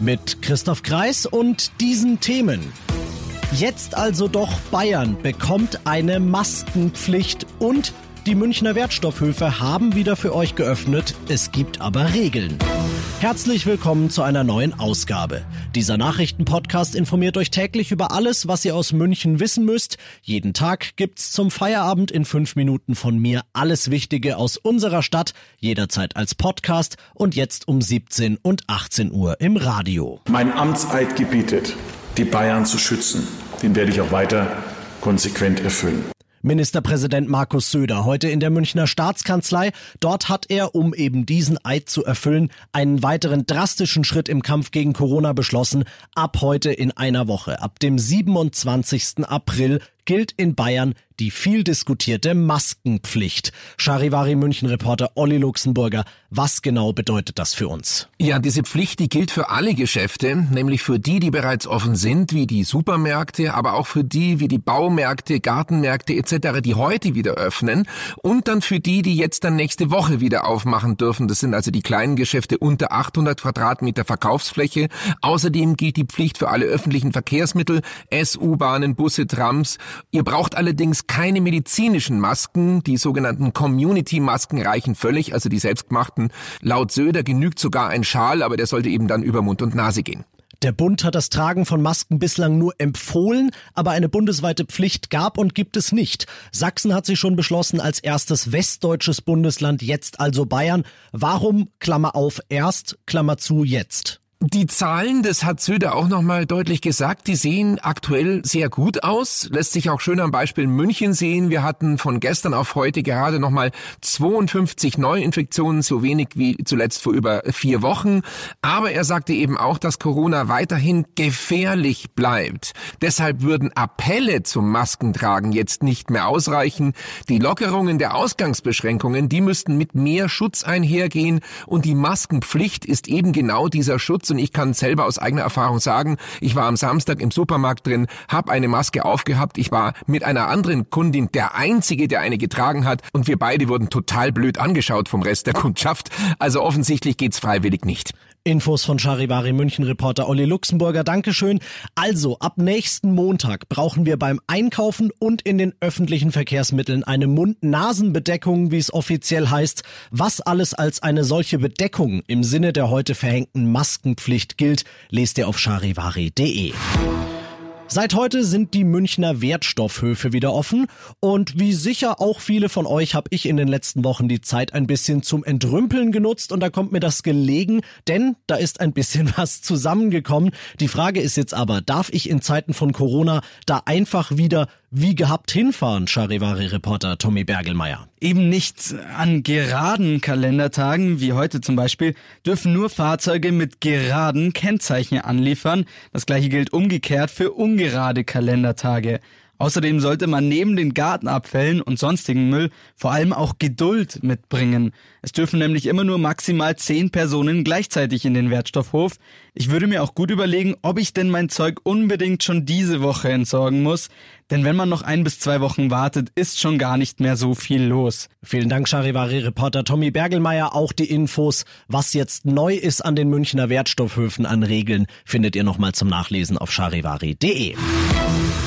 Mit Christoph Kreis und diesen Themen. Jetzt also doch Bayern bekommt eine Maskenpflicht und die Münchner Wertstoffhöfe haben wieder für euch geöffnet. Es gibt aber Regeln. Herzlich willkommen zu einer neuen Ausgabe. Dieser Nachrichtenpodcast informiert euch täglich über alles, was ihr aus München wissen müsst. Jeden Tag gibt's zum Feierabend in fünf Minuten von mir alles Wichtige aus unserer Stadt, jederzeit als Podcast und jetzt um 17 und 18 Uhr im Radio. Mein Amtseid gebietet, die Bayern zu schützen. Den werde ich auch weiter konsequent erfüllen. Ministerpräsident Markus Söder heute in der Münchner Staatskanzlei. Dort hat er, um eben diesen Eid zu erfüllen, einen weiteren drastischen Schritt im Kampf gegen Corona beschlossen. Ab heute in einer Woche, ab dem 27. April, gilt in Bayern die viel diskutierte Maskenpflicht. Charivari München-Reporter Olli Luxemburger, was genau bedeutet das für uns? Ja, diese Pflicht, die gilt für alle Geschäfte, nämlich für die, die bereits offen sind, wie die Supermärkte, aber auch für die, wie die Baumärkte, Gartenmärkte etc., die heute wieder öffnen und dann für die, die jetzt dann nächste Woche wieder aufmachen dürfen. Das sind also die kleinen Geschäfte unter 800 Quadratmeter Verkaufsfläche. Außerdem gilt die Pflicht für alle öffentlichen Verkehrsmittel, S-U-Bahnen, Busse, Trams Ihr braucht allerdings keine medizinischen Masken. Die sogenannten Community-Masken reichen völlig, also die selbstgemachten. Laut Söder genügt sogar ein Schal, aber der sollte eben dann über Mund und Nase gehen. Der Bund hat das Tragen von Masken bislang nur empfohlen, aber eine bundesweite Pflicht gab und gibt es nicht. Sachsen hat sich schon beschlossen als erstes westdeutsches Bundesland, jetzt also Bayern. Warum, Klammer auf, erst, Klammer zu, jetzt? Die Zahlen, das hat Söder auch nochmal deutlich gesagt, die sehen aktuell sehr gut aus. Lässt sich auch schön am Beispiel München sehen. Wir hatten von gestern auf heute gerade nochmal 52 Neuinfektionen, so wenig wie zuletzt vor über vier Wochen. Aber er sagte eben auch, dass Corona weiterhin gefährlich bleibt. Deshalb würden Appelle zum Maskentragen jetzt nicht mehr ausreichen. Die Lockerungen der Ausgangsbeschränkungen, die müssten mit mehr Schutz einhergehen. Und die Maskenpflicht ist eben genau dieser Schutz und ich kann selber aus eigener Erfahrung sagen, ich war am Samstag im Supermarkt drin, habe eine Maske aufgehabt, ich war mit einer anderen Kundin der einzige, der eine getragen hat und wir beide wurden total blöd angeschaut vom Rest der Kundschaft. Also offensichtlich geht's freiwillig nicht. Infos von Charivari München Reporter Olli Luxemburger. Dankeschön. Also, ab nächsten Montag brauchen wir beim Einkaufen und in den öffentlichen Verkehrsmitteln eine Mund-Nasen-Bedeckung, wie es offiziell heißt. Was alles als eine solche Bedeckung im Sinne der heute verhängten Maskenpflicht gilt, lest ihr auf charivari.de. Seit heute sind die Münchner Wertstoffhöfe wieder offen und wie sicher auch viele von euch habe ich in den letzten Wochen die Zeit ein bisschen zum Entrümpeln genutzt und da kommt mir das gelegen, denn da ist ein bisschen was zusammengekommen. Die Frage ist jetzt aber, darf ich in Zeiten von Corona da einfach wieder wie gehabt hinfahren, Charivari-Reporter Tommy Bergelmeier. Eben nicht an geraden Kalendertagen, wie heute zum Beispiel, dürfen nur Fahrzeuge mit geraden Kennzeichen anliefern. Das gleiche gilt umgekehrt für ungerade Kalendertage. Außerdem sollte man neben den Gartenabfällen und sonstigen Müll vor allem auch Geduld mitbringen. Es dürfen nämlich immer nur maximal zehn Personen gleichzeitig in den Wertstoffhof. Ich würde mir auch gut überlegen, ob ich denn mein Zeug unbedingt schon diese Woche entsorgen muss. Denn wenn man noch ein bis zwei Wochen wartet, ist schon gar nicht mehr so viel los. Vielen Dank, Charivari-Reporter Tommy Bergelmeier. Auch die Infos, was jetzt neu ist an den Münchner Wertstoffhöfen an Regeln, findet ihr nochmal zum Nachlesen auf charivari.de.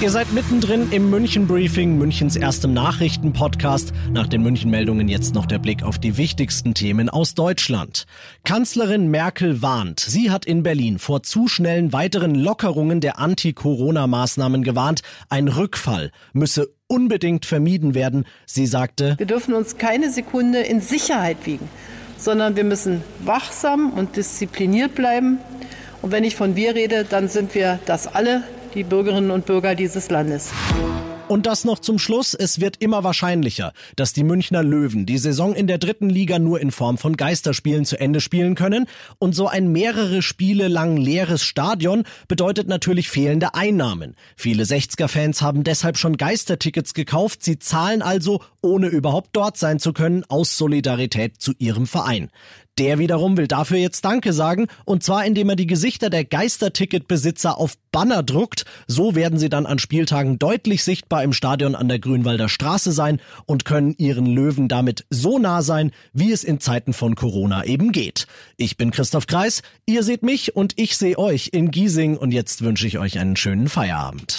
Ihr seid mittendrin im München Briefing, Münchens erstem Nachrichtenpodcast. Nach den München-Meldungen jetzt noch der Blick auf die wichtigsten Themen aus Deutschland. Kanzlerin Merkel warnt. Sie hat in Berlin vor zu schnellen weiteren Lockerungen der Anti-Corona-Maßnahmen gewarnt. Ein Rückfall müsse unbedingt vermieden werden. Sie sagte, wir dürfen uns keine Sekunde in Sicherheit wiegen, sondern wir müssen wachsam und diszipliniert bleiben. Und wenn ich von wir rede, dann sind wir das alle, die Bürgerinnen und Bürger dieses Landes. Und das noch zum Schluss. Es wird immer wahrscheinlicher, dass die Münchner Löwen die Saison in der dritten Liga nur in Form von Geisterspielen zu Ende spielen können. Und so ein mehrere Spiele lang leeres Stadion bedeutet natürlich fehlende Einnahmen. Viele 60er-Fans haben deshalb schon Geistertickets gekauft. Sie zahlen also, ohne überhaupt dort sein zu können, aus Solidarität zu ihrem Verein. Der wiederum will dafür jetzt Danke sagen, und zwar indem er die Gesichter der Geisterticketbesitzer auf Banner druckt. So werden sie dann an Spieltagen deutlich sichtbar im Stadion an der Grünwalder Straße sein und können ihren Löwen damit so nah sein, wie es in Zeiten von Corona eben geht. Ich bin Christoph Kreis, ihr seht mich und ich sehe euch in Giesing und jetzt wünsche ich euch einen schönen Feierabend.